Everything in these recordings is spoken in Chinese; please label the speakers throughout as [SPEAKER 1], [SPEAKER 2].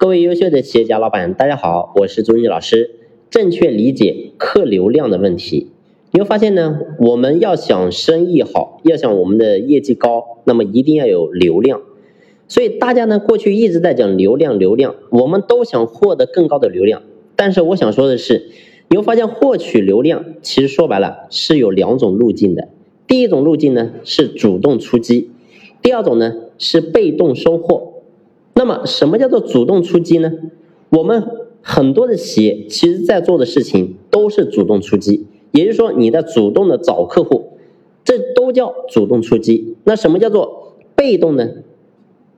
[SPEAKER 1] 各位优秀的企业家老板，大家好，我是朱毅老师。正确理解客流量的问题，你会发现呢，我们要想生意好，要想我们的业绩高，那么一定要有流量。所以大家呢，过去一直在讲流量，流量，我们都想获得更高的流量。但是我想说的是，你会发现获取流量，其实说白了是有两种路径的。第一种路径呢是主动出击，第二种呢是被动收获。那么，什么叫做主动出击呢？我们很多的企业其实在做的事情都是主动出击，也就是说，你在主动的找客户，这都叫主动出击。那什么叫做被动呢？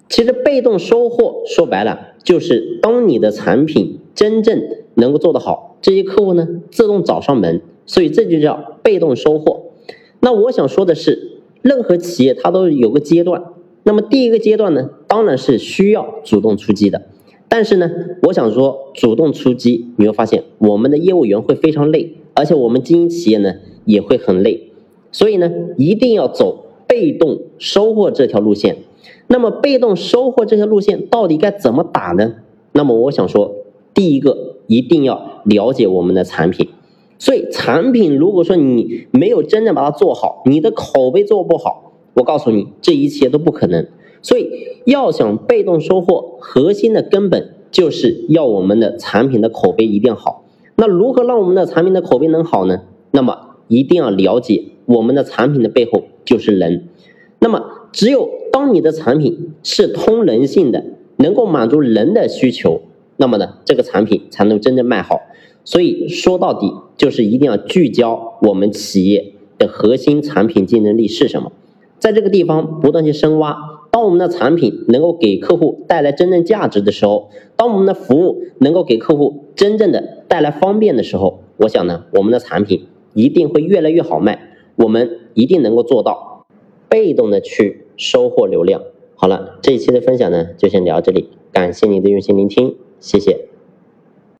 [SPEAKER 1] 其实被动收获说白了就是当你的产品真正能够做得好，这些客户呢自动找上门，所以这就叫被动收获。那我想说的是，任何企业它都有个阶段。那么第一个阶段呢，当然是需要主动出击的，但是呢，我想说主动出击，你会发现我们的业务员会非常累，而且我们经营企业呢也会很累，所以呢，一定要走被动收获这条路线。那么被动收获这条路线到底该怎么打呢？那么我想说，第一个一定要了解我们的产品，所以产品如果说你没有真正把它做好，你的口碑做不好。我告诉你，这一切都不可能。所以，要想被动收获，核心的根本就是要我们的产品的口碑一定好。那如何让我们的产品的口碑能好呢？那么，一定要了解我们的产品的背后就是人。那么，只有当你的产品是通人性的，能够满足人的需求，那么呢，这个产品才能真正卖好。所以说到底，就是一定要聚焦我们企业的核心产品竞争力是什么。在这个地方不断去深挖，当我们的产品能够给客户带来真正价值的时候，当我们的服务能够给客户真正的带来方便的时候，我想呢，我们的产品一定会越来越好卖，我们一定能够做到被动的去收获流量。好了，这一期的分享呢，就先聊到这里，感谢您的用心聆听，谢谢。